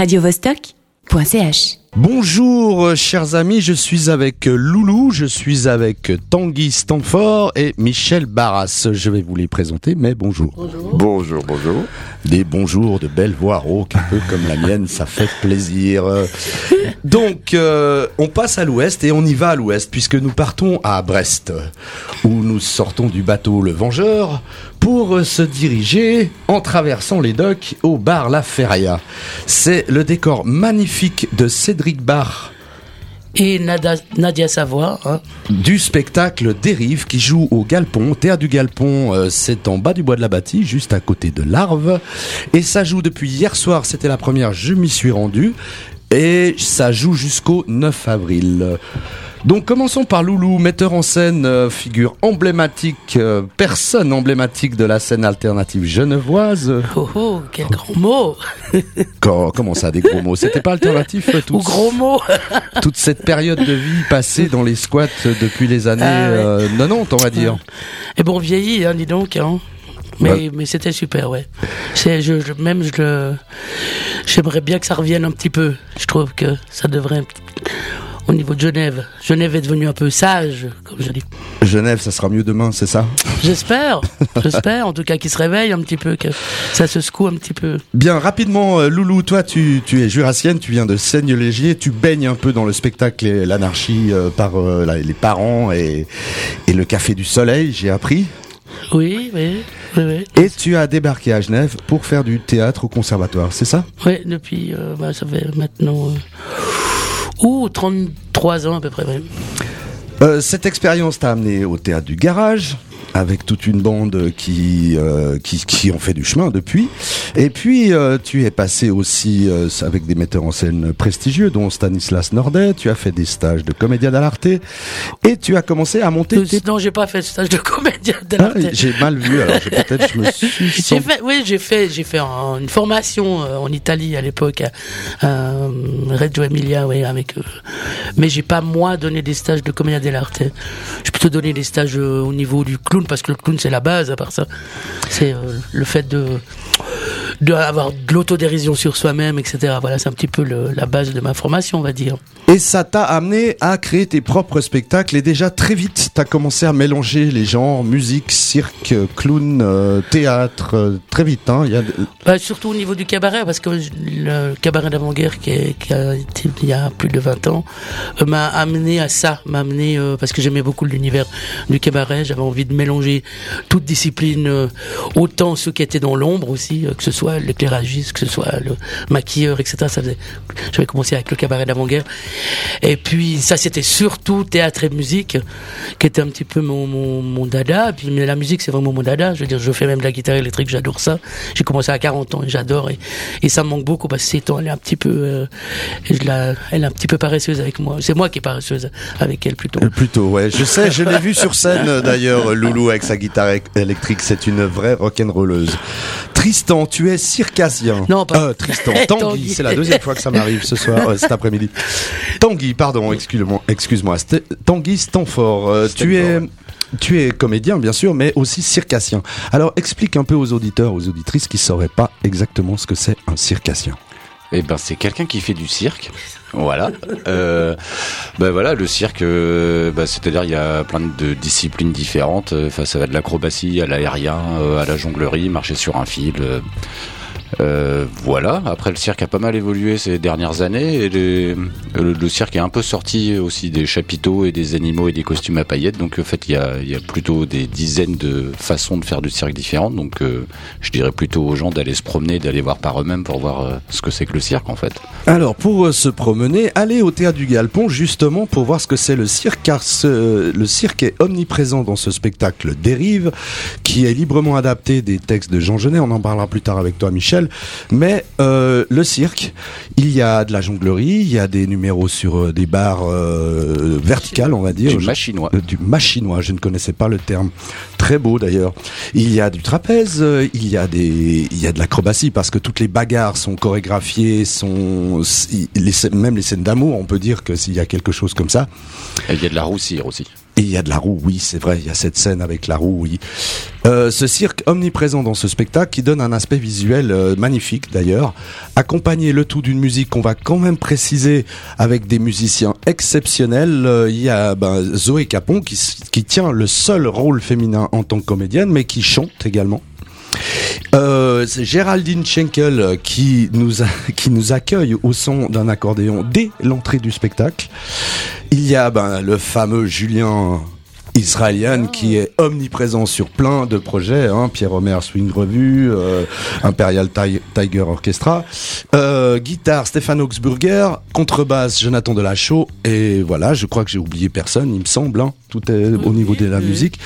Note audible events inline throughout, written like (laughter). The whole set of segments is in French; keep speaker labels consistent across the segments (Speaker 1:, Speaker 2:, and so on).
Speaker 1: radiovostok.ch.
Speaker 2: Bonjour euh, chers amis, je suis avec euh, Loulou, je suis avec euh, Tanguy Stanford et Michel Barras. Je vais vous les présenter, mais bonjour.
Speaker 3: Bonjour, bonjour.
Speaker 2: Des bonjours de belles voix rauques, un peu comme la mienne, ça fait plaisir. (laughs) Donc, euh, on passe à l'ouest et on y va à l'ouest puisque nous partons à Brest, où nous sortons du bateau Le Vengeur pour se diriger en traversant les docks au bar La Feria. C'est le décor magnifique de Cédric Barr
Speaker 4: Et Nada- Nadia Savoie, hein.
Speaker 2: du spectacle Dérive qui joue au Galpon. Théâtre du Galpon, euh, c'est en bas du bois de la bâtie, juste à côté de l'Arve. Et ça joue depuis hier soir, c'était la première, je m'y suis rendu. Et ça joue jusqu'au 9 avril. Donc commençons par Loulou, metteur en scène, euh, figure emblématique, euh, personne emblématique de la scène alternative genevoise.
Speaker 4: Oh oh, quel grand mot (laughs)
Speaker 2: Quand- comment ça, des gros mots? C'était pas alternatif euh, tout
Speaker 4: Ou gros mot (laughs)
Speaker 2: toute cette période de vie passée dans les squats depuis les années
Speaker 4: Ah ouais.
Speaker 2: euh, 90, on va dire.
Speaker 4: Et bon, hein, dis donc. Hein. Mais, mais c'était super, ouais. C'est, je, je- même, je j'aimerais bien que ça revienne un petit peu. Je trouve que ça devrait, au niveau de Genève. Genève est devenue un peu sage, comme je dis.
Speaker 2: Genève, ça sera mieux demain, c'est ça?
Speaker 4: J'espère, (laughs) j'espère, en tout cas, qu'il se réveille un petit peu, que ça se secoue un petit peu.
Speaker 2: Bien, rapidement, euh, Loulou, toi, tu, tu es jurassienne, tu viens de Seigne-Légier, tu baignes un peu dans le spectacle et l'anarchie euh, par euh, les parents et, et le Café du Soleil, j'ai appris.
Speaker 4: Oui, oui, oui, oui.
Speaker 2: Et tu as débarqué à Genève pour faire du théâtre au conservatoire, c'est ça?
Speaker 4: Oui, depuis, euh, bah, ça fait maintenant, euh, ouh, 33 ans à peu près, ouais.
Speaker 2: Euh, Cette expérience t'a amené au théâtre du garage avec toute une bande qui, euh, qui qui ont fait du chemin depuis. Et puis euh, tu es passé aussi euh, avec des metteurs en scène prestigieux, dont Stanislas Nordet. Tu as fait des stages de comédia dell'arte et tu as commencé à monter.
Speaker 4: Euh,
Speaker 2: tes-
Speaker 4: Non, j'ai pas fait ce stage de comédien de
Speaker 2: Ah, j'ai mal vu. Alors peut-être je me (laughs) suis.
Speaker 4: J'ai fait, oui, j'ai fait, j'ai fait un- une formation euh, en Italie à l'époque, à, euh, Reggio Emilia, oui, avec. mais j'ai pas moi donné des stages de comédia dell'arte. J'ai plutôt donné des stages au niveau du clown parce que le clown c'est la base. À part ça, c'est euh, le fait de d'avoir de l'autodérision sur soi-même, etc. Voilà, c'est un petit peu le- la base de ma formation, on va dire.
Speaker 2: Et ça t'a amené à créer tes propres spectacles et déjà très vite, t'as commencé à mélanger les genres musique, cirque, clown, euh, théâtre, euh, très vite. Hein, y a...
Speaker 4: Bah, surtout au niveau du cabaret, parce que le cabaret d'avant-guerre qui, est- qui a été il y a plus de 20 ans euh, m'a amené à ça, m'a amené parce que j'aimais beaucoup l'univers du cabaret, j'avais envie de mélanger toute discipline, euh, autant ceux qui étaient dans l'ombre aussi, que ce soit l'éclairagiste, que ce soit le maquilleur, etc. J'avais commencé avec le cabaret d'avant-guerre, et puis ça c'était surtout théâtre et musique, qui était un petit peu mon, mon, dada, puis mais la musique c'est vraiment mon dada, je veux dire je fais même de la guitare électrique, j'adore ça, j'ai commencé à 40 ans et j'adore et, et ça me manque beaucoup parce que ces ans elle est un petit peu euh, elle est un petit peu paresseuse avec moi c'est moi qui est paresseuse avec elle plutôt
Speaker 2: Euh, Plutôt, ouais. Je sais, je l'ai vu sur scène d'ailleurs, Loulou avec sa guitare électrique. C'est une vraie rock'n'rolleuse. Tristan, tu es circassien.
Speaker 4: Non, pas-
Speaker 2: Euh, Tristan, (laughs) Tanguy.
Speaker 4: Tanguy.
Speaker 2: C'est la deuxième fois que ça m'arrive ce soir, euh, cet après-midi. Tanguy, pardon, excuse-moi. Excuse-moi. C'était Tanguy Stanford. euh, tu es. Tu es comédien, bien sûr, mais aussi circassien. Alors, explique un peu aux auditeurs, aux auditrices qui sauraient pas exactement ce que c'est un circassien.
Speaker 3: Eh ben, c'est quelqu'un qui fait du cirque. Voilà. Euh, ben voilà, le cirque, euh, ben, c'est-à-dire il y a plein de disciplines différentes. Euh, Enfin, ça va de l'acrobatie à l'aérien, euh, à la jonglerie, marcher sur un fil. Euh, euh, voilà. Après, le cirque a pas mal évolué ces dernières années et les- le, cirque est un peu sorti aussi des chapiteaux et des animaux et des costumes à paillettes. Donc, en fait, il y a, plutôt des dizaines de façons de faire du cirque différentes. Donc, euh, je dirais plutôt aux gens d'aller se promener, d'aller voir par eux-mêmes pour voir euh, ce que c'est que le cirque, en fait.
Speaker 2: Alors, pour euh, se promener, allez au théâtre du Galpon justement pour voir ce que c'est le cirque, car le cirque est omniprésent dans ce spectacle Dérive, qui est librement adapté des textes de Jean Genet. On en parlera plus tard avec toi, Michel. Mais euh, le cirque, il y a de la jonglerie, il y a des numéros sur euh, des barres euh, verticales, on va dire.
Speaker 3: Du machinois.
Speaker 2: du machinois, je ne connaissais pas le terme. Très beau d'ailleurs. Il y a du trapèze, il y a des, il y a de l'acrobatie parce que toutes les bagarres sont chorégraphiées, sont les même les scènes d'amour, on peut dire que s'il y a quelque chose comme ça.
Speaker 3: Et il y a de la roussire aussi.
Speaker 2: Et il y a de la roue, oui, c'est vrai, il y a cette scène avec la roue, oui. Euh, ce cirque omniprésent dans ce spectacle qui donne un aspect visuel euh, magnifique d'ailleurs, accompagné le tout d'une musique qu'on va quand même préciser avec des musiciens exceptionnels. Euh, il y a ben, Zoé Capon qui, qui tient le seul rôle féminin en tant que comédienne, mais qui chante également. Euh, c'est Géraldine Schenkel qui nous, a, qui nous accueille au son d'un accordéon dès l'entrée du spectacle. Il y a ben, le fameux Julien israélien qui est omniprésent sur plein de projets, hein, Pierre Omer Swing Revue, euh, Imperial Tiger Orchestra, euh, guitare Stéphane Augsburger, contrebasse Jonathan Delachaux, et voilà, je crois que j'ai oublié personne, il me semble, hein, tout est au niveau de la musique.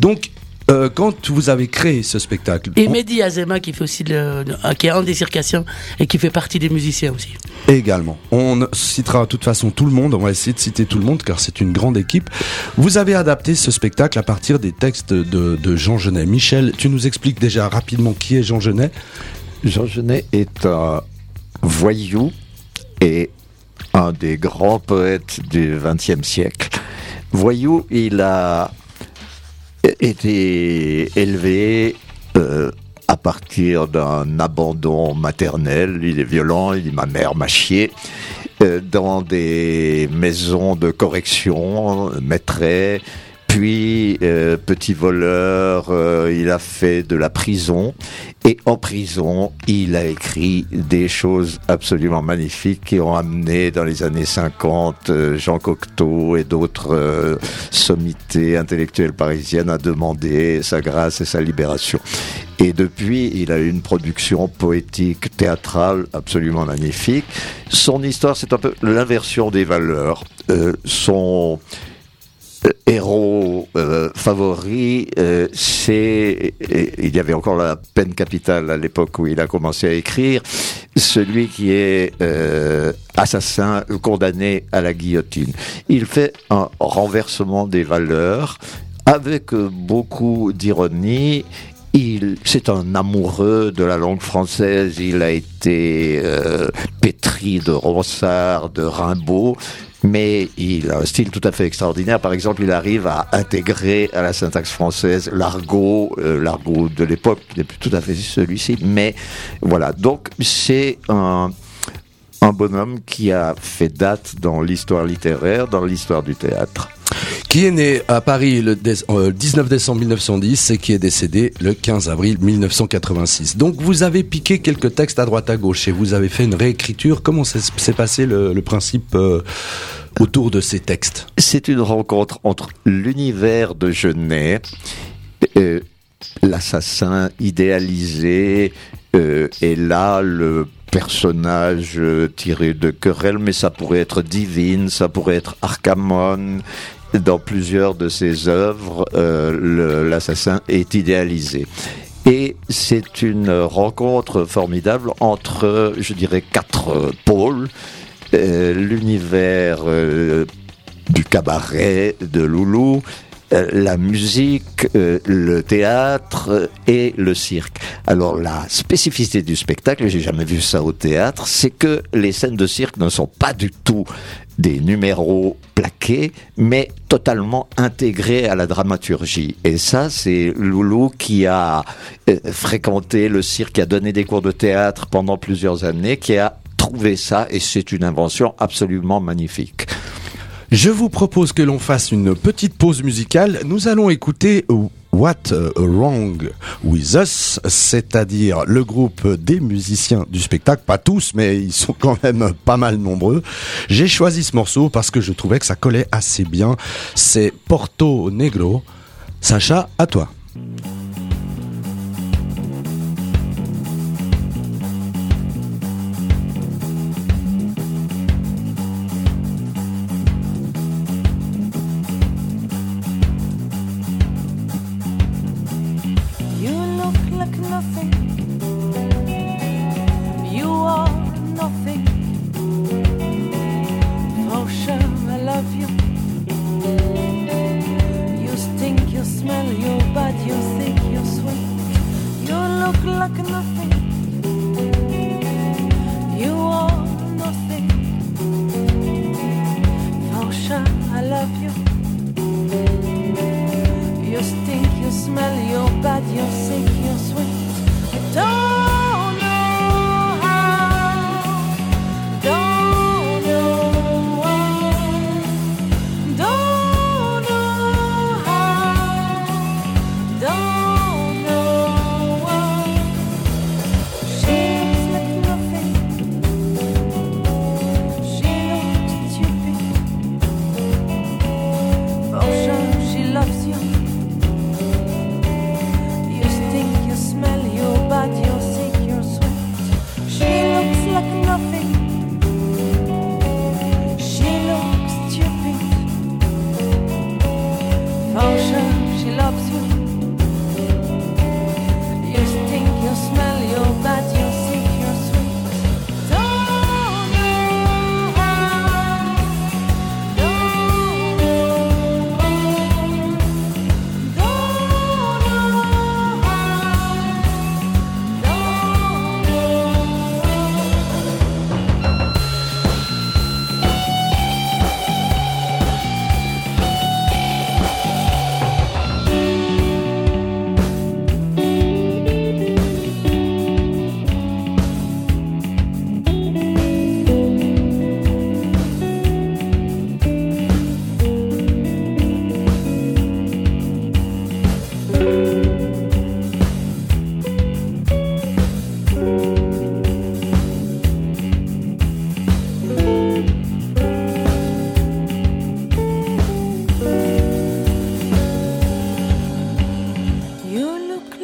Speaker 2: Donc euh, quand vous avez créé ce spectacle.
Speaker 4: Et Mehdi Azema qui fait aussi le, qui est un des circassiens et qui fait partie des musiciens aussi.
Speaker 2: Également. On citera de toute façon tout le monde, on va essayer de citer tout le monde car c'est une grande équipe. Vous avez adapté ce spectacle à partir des textes de, de Jean Genet. Michel, tu nous expliques déjà rapidement qui est Jean Genet
Speaker 1: Jean Genet est un voyou et un des grands poètes du XXe siècle. Voyou, il a été élevé euh, à partir d'un abandon maternel. Il est violent, il dit ma mère m'a chié. Euh, dans des maisons de correction, maîtrait, puis, euh, petit voleur, euh, il a fait de la prison. Et en prison, il a écrit des choses absolument magnifiques qui ont amené dans les années 50 euh, Jean Cocteau et d'autres sommités intellectuelles parisiennes à demander sa grâce et sa libération. Et depuis, il a eu une production poétique, théâtrale absolument magnifique. Son histoire, c'est un peu l'inversion des valeurs. son héros euh, favori, euh, c'est, il y avait encore la peine capitale à l'époque où il a commencé à écrire, celui qui est assassin condamné à la guillotine. Il fait un renversement des valeurs avec beaucoup d'ironie. Il, c'est un amoureux de la langue française. Il a été pétri de Ronsard, de Rimbaud mais il a un style tout à fait extraordinaire. Par exemple, il arrive à intégrer à la syntaxe française l'argot, euh, l'argot de l'époque, qui n'est plus tout à fait celui-ci, mais voilà. Donc, c'est un, un bonhomme qui a fait date dans l'histoire littéraire, dans l'histoire du théâtre
Speaker 2: qui est né à Paris le 19 euh, décembre 1910 et qui est décédé le 15 avril 1986. Donc vous avez piqué quelques textes à droite à gauche et vous avez fait une réécriture. Comment s'est passé le, principe euh, autour de ces textes?
Speaker 1: C'est une rencontre entre l'univers de Genet, euh, l'assassin idéalisé, et là le personnage tiré de querelle, mais ça pourrait être Divine, ça pourrait être Arcamon, dans plusieurs de ses œuvres, euh, l'assassin est idéalisé. Et c'est une rencontre formidable entre, je dirais, quatre pôles. Euh, l'univers euh, du cabaret de Loulou, la musique, le théâtre et le cirque. Alors la spécificité du spectacle, j'ai jamais vu ça au théâtre, c'est que les scènes de cirque ne sont pas du tout des numéros plaqués, mais totalement intégrés à la dramaturgie. Et ça, c'est Loulou qui a euh, fréquenté le cirque, qui a donné des cours de théâtre pendant plusieurs années, qui a trouvé ça, et c'est une invention absolument magnifique.
Speaker 2: Je vous propose que l'on fasse une petite pause musicale. Nous allons écouter What Wrong With Us, c'est-à-dire le groupe des musiciens du spectacle, pas tous, mais ils sont quand même pas mal nombreux. J'ai choisi ce morceau parce que je trouvais que ça collait assez bien. C'est Porto Negro. Sacha, à toi.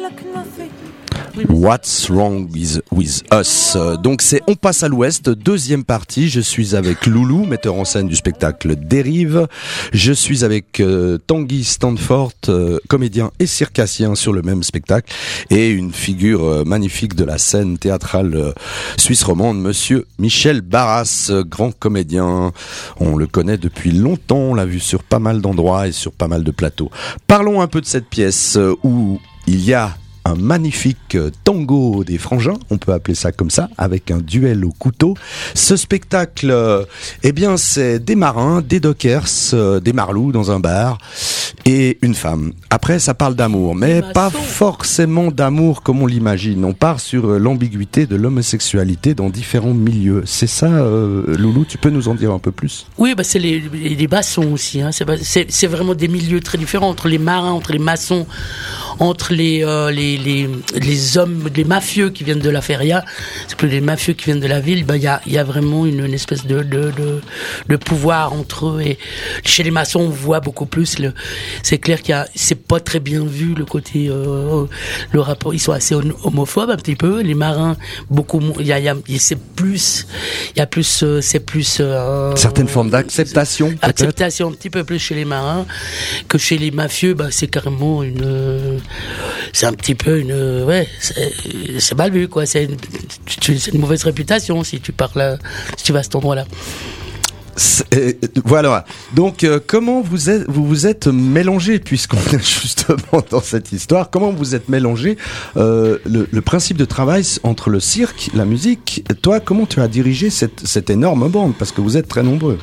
Speaker 5: like nothing.
Speaker 2: What's Wrong with, with Us? Donc c'est On passe à l'Ouest, deuxième partie. Je suis avec Loulou, metteur en scène du spectacle Dérive. Je suis avec euh, Tanguy Stanford, euh, comédien et circassien sur le même spectacle. Et une figure euh, magnifique de la scène théâtrale suisse romande, monsieur Michel Barras, grand comédien. On le connaît depuis longtemps, on l'a vu sur pas mal d'endroits et sur pas mal de plateaux. Parlons un peu de cette pièce où il y a un magnifique tango des frangins, on peut appeler ça comme ça, avec un duel au couteau. Ce spectacle, eh bien, c'est des marins, des dockers, euh, des marlous dans un bar et une femme. Après, ça parle d'amour, mais pas forcément d'amour comme on l'imagine. On part sur euh, l'ambiguïté de l'homosexualité dans différents milieux. C'est ça, euh, Loulou, tu peux nous en dire un peu plus?
Speaker 4: Oui, bah c'est les, les, aussi. Hein. C'est, vraiment des milieux très différents entre les marins, entre les maçons, entre les, euh, les, les, les hommes, les mafieux qui viennent de la feria. C'est plus les mafieux qui viennent de la ville. Bah, il y a, y a vraiment une, une espèce de, de, de, de pouvoir entre eux. Et chez les maçons, on voit beaucoup plus. Le, c'est clair qu'il y a, c'est pas très bien vu le côté, euh, le rapport. Ils sont assez hom- homophobes un petit peu. Les marins, beaucoup. Il y a, il y a, c'est plus, il y a plus, euh, c'est plus. euh,
Speaker 2: Certaines formes d'acceptation,
Speaker 4: acceptation un petit peu plus chez les marins que chez les mafieux bah c'est carrément une euh, c'est un petit peu une euh, ouais c'est mal vu quoi c'est une, une mauvaise réputation si tu parles si tu vas à cet endroit là
Speaker 2: C'est- euh, Voilà. Donc, euh, comment vous êtes, vous vous êtes mélangé, puisqu'on est (laughs) justement dans cette histoire, comment vous êtes mélangé euh, le, le principe de travail entre le cirque, la musique? Toi, comment tu as dirigé cette, cette énorme bande? Parce que vous êtes très nombreux.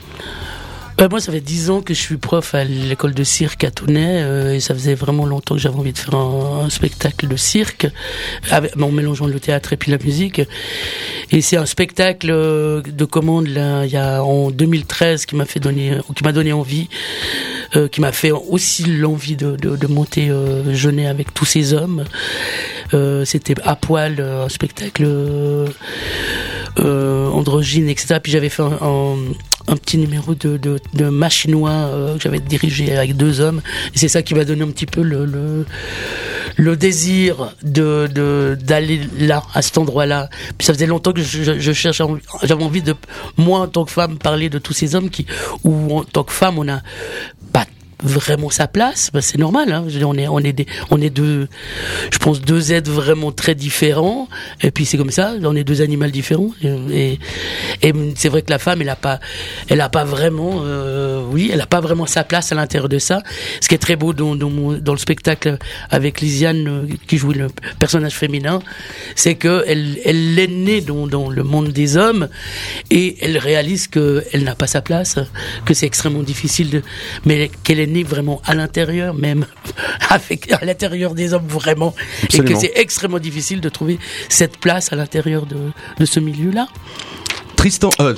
Speaker 4: Euh, moi ça fait dix ans que je suis prof à l'école de cirque à Tournai euh, et ça faisait vraiment longtemps que j'avais envie de faire un, un spectacle de cirque avec, en mélangeant le théâtre et puis la musique et c'est un spectacle euh, de commande là il y a en 2013 qui m'a fait donner qui m'a donné envie euh, qui m'a fait aussi l'envie de, de, de monter euh, Jeunet avec tous ces hommes. Euh, C'était à poil, un spectacle androgyne, etc. Puis j'avais fait un, un, un petit numéro de, de, machinois euh, que j'avais dirigé avec deux hommes. C'est ça qui m'a donné un petit peu le, le, désir de de- d'aller là, à cet endroit-là. Puis ça faisait longtemps que je, cherchais, j'avais envie de, moi en tant que femme, parler de tous ces hommes qui, où en tant que femme, on pas vraiment sa place, bah, c'est normal. Hein. On est, on est des, deux, je pense deux êtres vraiment très différents. Et puis c'est comme ça, on est deux animaux différents. Et, c'est vrai que la femme, elle a pas, elle a pas vraiment, euh, oui, elle a pas vraiment sa place à l'intérieur de ça. Ce qui est très beau dans, dans le spectacle avec Lisiane euh, qui joue le personnage féminin, c'est que elle, elle est née dans, dans le monde des hommes et elle réalise que elle n'a pas sa place, que c'est extrêmement difficile de, mais qu'elle est née vraiment à l'intérieur même, (laughs) avec à l'intérieur des hommes vraiment, et que c'est extrêmement difficile de trouver cette place à l'intérieur de, de ce milieu-là.
Speaker 2: Tristan, euh,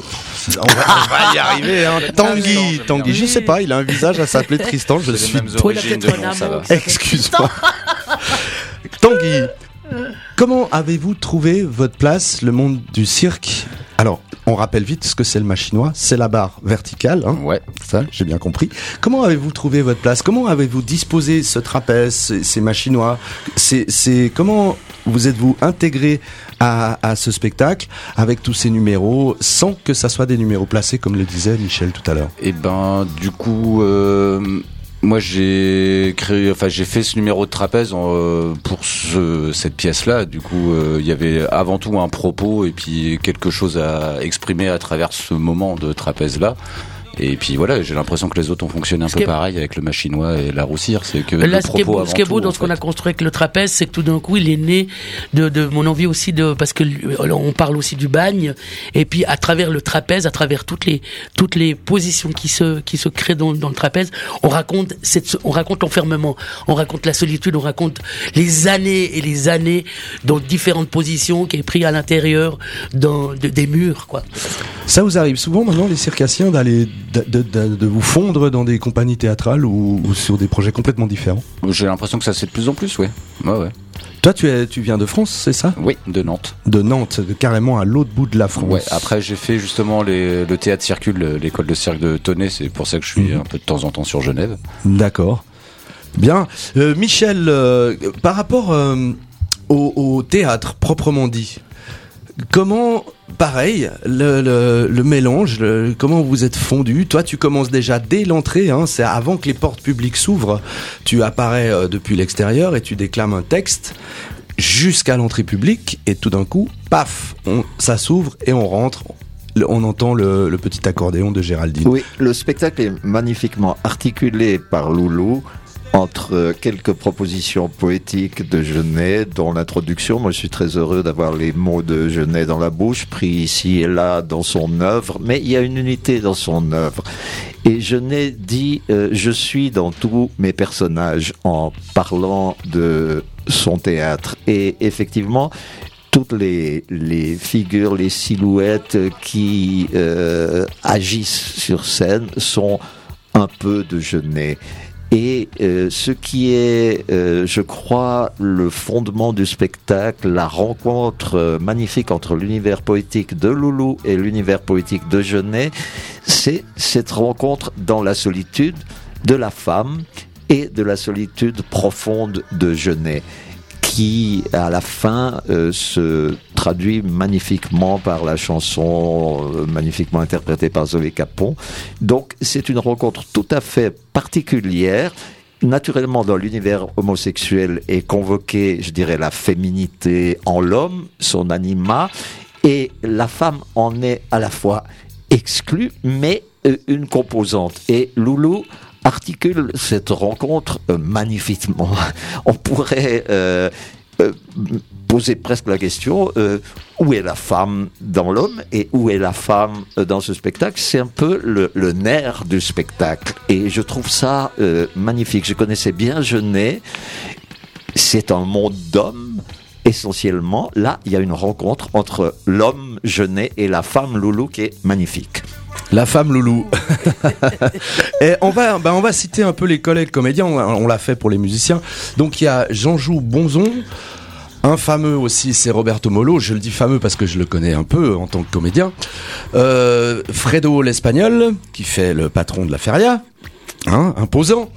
Speaker 2: on, va, on va y arriver. Hein. Tanguy, Tanguy, je sais pas, il a un visage à s'appeler Tristan. Je suis. Excuse-moi. Tanguy, comment avez-vous trouvé votre place, le monde du cirque? Alors, on rappelle vite ce que c'est le machinois. C'est la barre verticale, hein,
Speaker 3: Ouais.
Speaker 2: ça, j'ai bien compris. Comment avez-vous trouvé votre place? Comment avez-vous disposé ce trapèze, ces, ces machinois C'est, c'est comment vous êtes-vous intégré à, à ce spectacle avec tous ces numéros, sans que ça soit des numéros placés, comme le disait Michel tout à l'heure?
Speaker 3: Et ben, du coup, euh, moi j'ai créé, enfin j'ai fait ce numéro de trapèze euh, pour ce, cette pièce-là. Du coup, euh, il y avait avant tout un propos et puis quelque chose à exprimer à travers ce moment de trapèze-là. Et puis voilà, j'ai l'impression que les autres ont fonctionné un
Speaker 4: Ce
Speaker 3: peu pareil avec le machinois et la roussire. C'est que
Speaker 4: Là,
Speaker 3: le
Speaker 4: ce qui est beau,
Speaker 3: avant
Speaker 4: ce qui est beau
Speaker 3: tout,
Speaker 4: dans ce qu'on a construit avec le trapèze, c'est que tout d'un coup, il est né de, de mon envie aussi de, parce que on parle aussi du bagne, et puis à travers le trapèze, à travers toutes les toutes les positions qui se qui se créent dans, dans le trapèze, on raconte cette, on raconte l'enfermement, on raconte la solitude, on raconte les années et les années dans différentes positions qui est pris à l'intérieur dans de- des murs, quoi.
Speaker 2: Ça vous arrive souvent maintenant, les circassiens, d'aller de, de- de- de vous fondre dans des compagnies théâtrales ou, ou sur des projets complètement différents
Speaker 3: J'ai l'impression que ça fait de plus en plus, ouais. Ouais, ouais.
Speaker 2: Toi, tu, es, tu viens de France, c'est ça?
Speaker 3: Oui, de Nantes.
Speaker 2: De Nantes, carrément à l'autre bout de la France.
Speaker 3: Ouais, après j'ai fait justement les, le théâtre circule, l'école de cirque de Tonnet, c'est pour ça que je suis
Speaker 2: Mhm.
Speaker 3: un peu de temps en temps sur Genève.
Speaker 2: D'accord. Bien. Euh, Michel, euh, par rapport euh, au, au théâtre proprement dit. Comment, pareil, le, mélange, comment vous êtes fondu Toi, tu commences déjà dès l'entrée, hein, c'est avant que les portes publiques s'ouvrent. Tu apparais euh, depuis l'extérieur et tu déclames un texte jusqu'à l'entrée publique et tout d'un coup, paf, ça s'ouvre et on rentre. On entend le petit accordéon de Géraldine.
Speaker 1: Oui, le spectacle est magnifiquement articulé par Loulou entre quelques propositions poétiques de Genet, dont l'introduction, moi je suis très heureux d'avoir les mots de Genet dans la bouche, pris ici et là dans son œuvre, mais il y a une unité dans son œuvre. Et Genet dit euh, Je suis dans tous mes personnages en parlant de son théâtre. Et effectivement, toutes les, les figures, les silhouettes qui euh, agissent sur scène sont un peu de Genet. Et euh, ce qui est, euh, je crois, le fondement du spectacle, la rencontre euh, magnifique entre l'univers poétique de Loulou et l'univers poétique de Genet, c'est cette rencontre dans la solitude de la femme et de la solitude profonde de Genet qui à la fin euh, se traduit magnifiquement par la chanson euh, magnifiquement interprétée par Zoé Capon. Donc c'est une rencontre tout à fait particulière. Naturellement, dans l'univers homosexuel est convoquée, je dirais, la féminité en l'homme, son anima, et la femme en est à la fois exclue, mais euh, une composante. Et Loulou articule cette rencontre euh, magnifiquement. (laughs) On pourrait euh, euh, poser presque la question où est la femme dans l'homme et où est la femme dans ce spectacle? C'est un peu le, nerf du spectacle. Et je trouve ça magnifique. Je connaissais bien Genet. C'est un monde d'hommes. Essentiellement, là, il y a une rencontre entre l'homme Genet et la femme Loulou qui est magnifique.
Speaker 2: La femme loulou. (laughs) et on va, bah, on va citer un peu les collègues comédiens. On, on l'a fait pour les musiciens. Donc il y a Jean-Jou Bonzon. Un fameux aussi, c'est Roberto Molo. Je le dis fameux parce que je le connais un peu en tant que comédien. Euh, Fredo l'Espagnol, qui fait le patron de la Feria. Hein, imposant.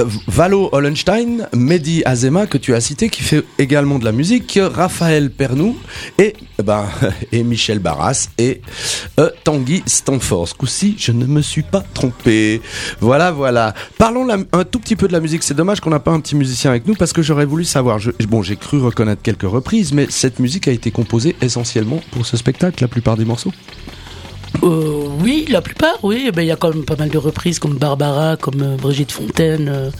Speaker 2: Euh, Valo Hollenstein, Mehdi Azema, que tu as cité, qui fait également de la musique, Raphaël Pernou et, eh ben, (laughs) et Michel Barras et euh, Tanguy Stanford. Ce coup-ci, je ne me suis pas trompé. Voilà, voilà. Parlons un tout petit peu de la musique. C'est dommage qu'on n'a pas un petit musicien avec nous parce que j'aurais voulu savoir. Bon, j'ai cru reconnaître quelques reprises, mais cette musique a été composée essentiellement pour ce spectacle, la plupart des morceaux?
Speaker 4: Euh, oui, la plupart, oui. Ben, Il y a quand même pas mal de reprises comme Barbara, comme euh, Brigitte Fontaine.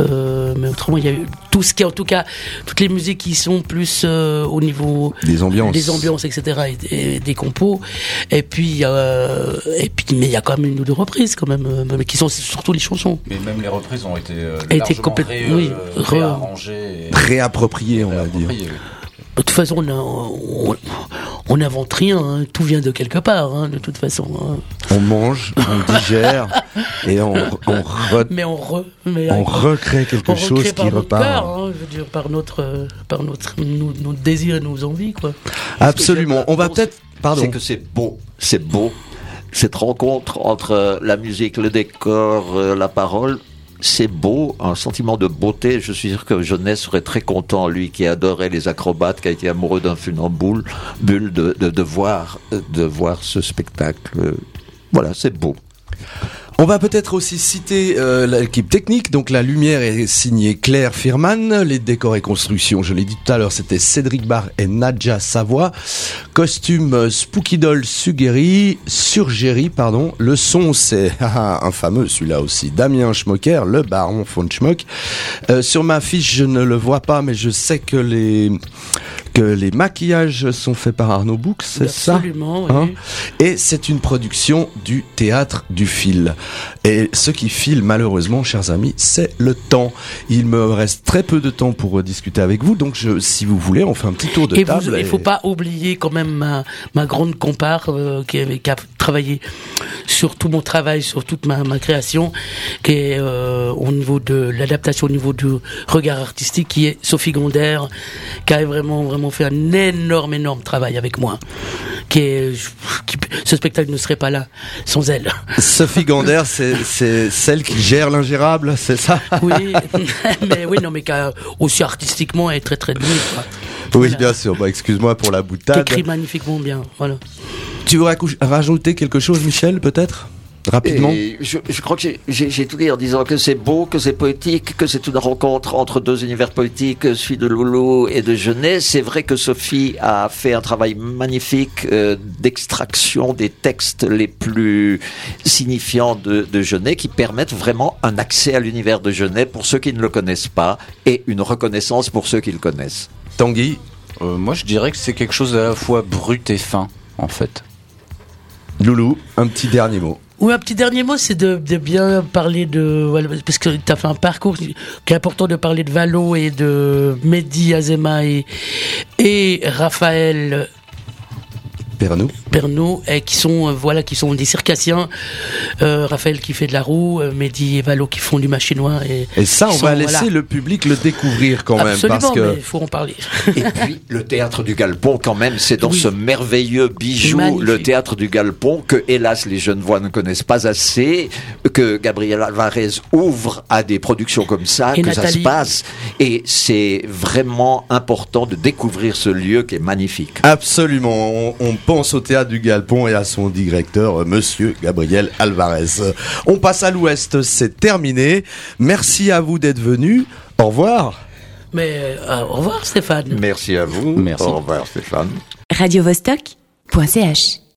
Speaker 4: euh, mais autrement, il y a eu tout ce qui est, en tout cas, toutes les musiques qui sont plus euh, au niveau
Speaker 2: Des ambiances.
Speaker 4: des ambiances, etc. et, et des compos. Et puis, il y a, euh, et puis, mais il y a quand même une ou deux reprises quand même, mais qui sont surtout les chansons.
Speaker 3: Mais même les reprises ont été, euh,
Speaker 4: été complètement-
Speaker 3: ré-
Speaker 4: oui,
Speaker 3: réarrangées et
Speaker 2: Réapproprié, on va dire.
Speaker 3: réappropriées.
Speaker 4: De toute façon, on a- on on n'invente rien, hein. tout vient de quelque part, hein, de toute façon. hein.
Speaker 2: On mange, on (laughs) digère et on, on, re-
Speaker 4: Mais on, re, mais
Speaker 2: on recrée quelque
Speaker 4: on
Speaker 2: chose
Speaker 4: recrée
Speaker 2: qui
Speaker 4: par notre
Speaker 2: repart.
Speaker 4: cœur, hein, je veux dire, par notre, euh, par notre, nos, nos désirs et nos envies, quoi.
Speaker 2: Absolument. On va peut-être. Pardon.
Speaker 1: C'est que c'est beau, c'est beau. Cette rencontre entre euh, la musique, le décor, euh, la parole, c'est beau, un sentiment de beauté. Je suis sûr que Jeunesse serait très content, lui qui adorait les acrobates, qui a été amoureux d'un funambule, bulle, de, de, de voir, euh, de voir ce spectacle. Voilà, c'est beau.
Speaker 2: On va peut-être aussi citer euh, l'équipe technique. Donc la lumière est signée Claire Firman, les décors et constructions, je l'ai dit tout à l'heure, c'était Cédric Barr et Nadja Savoie. Costume euh, Spooky Doll Suggeri, Surgéry, pardon. Le son c'est (laughs) ah, un fameux celui-là aussi, Damien Schmocker, le baron von Schmock. Euh, sur ma fiche, je ne le vois pas, mais je sais que les que les maquillages sont faits par Arnaud Boux, c'est ça
Speaker 4: Absolument, oui.
Speaker 2: Hein et c'est une production du théâtre du fil. Et ce qui file, malheureusement, chers amis, c'est le temps. Il me reste très peu de temps pour discuter avec vous, donc je, si vous voulez, on fait un petit tour de
Speaker 4: Et
Speaker 2: table.
Speaker 4: vous, il
Speaker 2: et-
Speaker 4: faut pas oublier quand même ma, ma grande compare euh, qui, avait, qui a travaillé sur tout mon travail, sur toute ma, ma création, qui est euh, au niveau de l'adaptation, au niveau du regard artistique, qui est Sophie Gonder, qui a vraiment vraiment fait un énorme énorme travail avec moi. Qui est, qui- ce spectacle ne serait pas là sans elle.
Speaker 2: Sophie Gander, (laughs) c'est celle qui gère l'ingérable, c'est ça?
Speaker 4: Oui, (laughs) mais oui, non, mais qui a aussi artistiquement est très très douée.
Speaker 2: Oui,
Speaker 4: Voilà.
Speaker 2: bien sûr. Bah, excuse-moi pour la boutade.
Speaker 4: écrit magnifiquement bien. Voilà.
Speaker 2: Tu veux rajouter quelque chose, Michel, peut-être? Rapidement.
Speaker 1: Et je, je crois que j'ai tout dit en disant que c'est beau, que c'est poétique, que c'est une rencontre entre deux univers poétiques, celui de Loulou et de Genet. C'est vrai que Sophie a fait un travail magnifique euh, d'extraction des textes les plus signifiants de, de Genet qui permettent vraiment un accès à l'univers de Genet pour ceux qui ne le connaissent pas et une reconnaissance pour ceux qui le connaissent.
Speaker 2: Tanguy?
Speaker 3: Euh, moi, je dirais que c'est quelque chose à la fois brut et fin, en fait.
Speaker 2: Loulou, un petit dernier mot.
Speaker 4: Oui, un petit dernier mot, c'est de, bien parler de. parce que tu as fait un parcours qui est important de parler de Valo et de Mehdi Azema et Raphaël
Speaker 2: Pernou.
Speaker 4: Pernaud, et qui sont euh, voilà qui sont des circassiens. Euh, Raphaël qui fait de la roue, euh, Mehdi et Valo qui font du machinois. Et,
Speaker 2: Et ça, on va laisser
Speaker 4: voilà.
Speaker 2: le public le découvrir quand même.
Speaker 4: Absolument,
Speaker 2: Parce que
Speaker 4: mais il faut en parler.
Speaker 1: Et puis le théâtre du Galpon, quand même, c'est dans
Speaker 4: Oui.
Speaker 1: ce merveilleux bijou,
Speaker 4: Magnifique.
Speaker 1: le théâtre du Galpon, que hélas les jeunes voix ne connaissent pas assez, que Gabriel Alvarez ouvre à des productions comme ça,
Speaker 4: Et
Speaker 1: que ça se passe. Et c'est vraiment important de découvrir ce lieu qui est magnifique.
Speaker 2: Absolument, on, on pense au théâtre du Galpon et à son directeur, euh, Monsieur Gabriel Alvarez. On passe à l'Ouest, c'est terminé. Merci à vous d'être venus. Au revoir.
Speaker 4: Mais euh, au revoir Stéphane.
Speaker 1: Merci à vous.
Speaker 3: Merci.
Speaker 1: Au revoir Stéphane.
Speaker 6: radiovostok.ch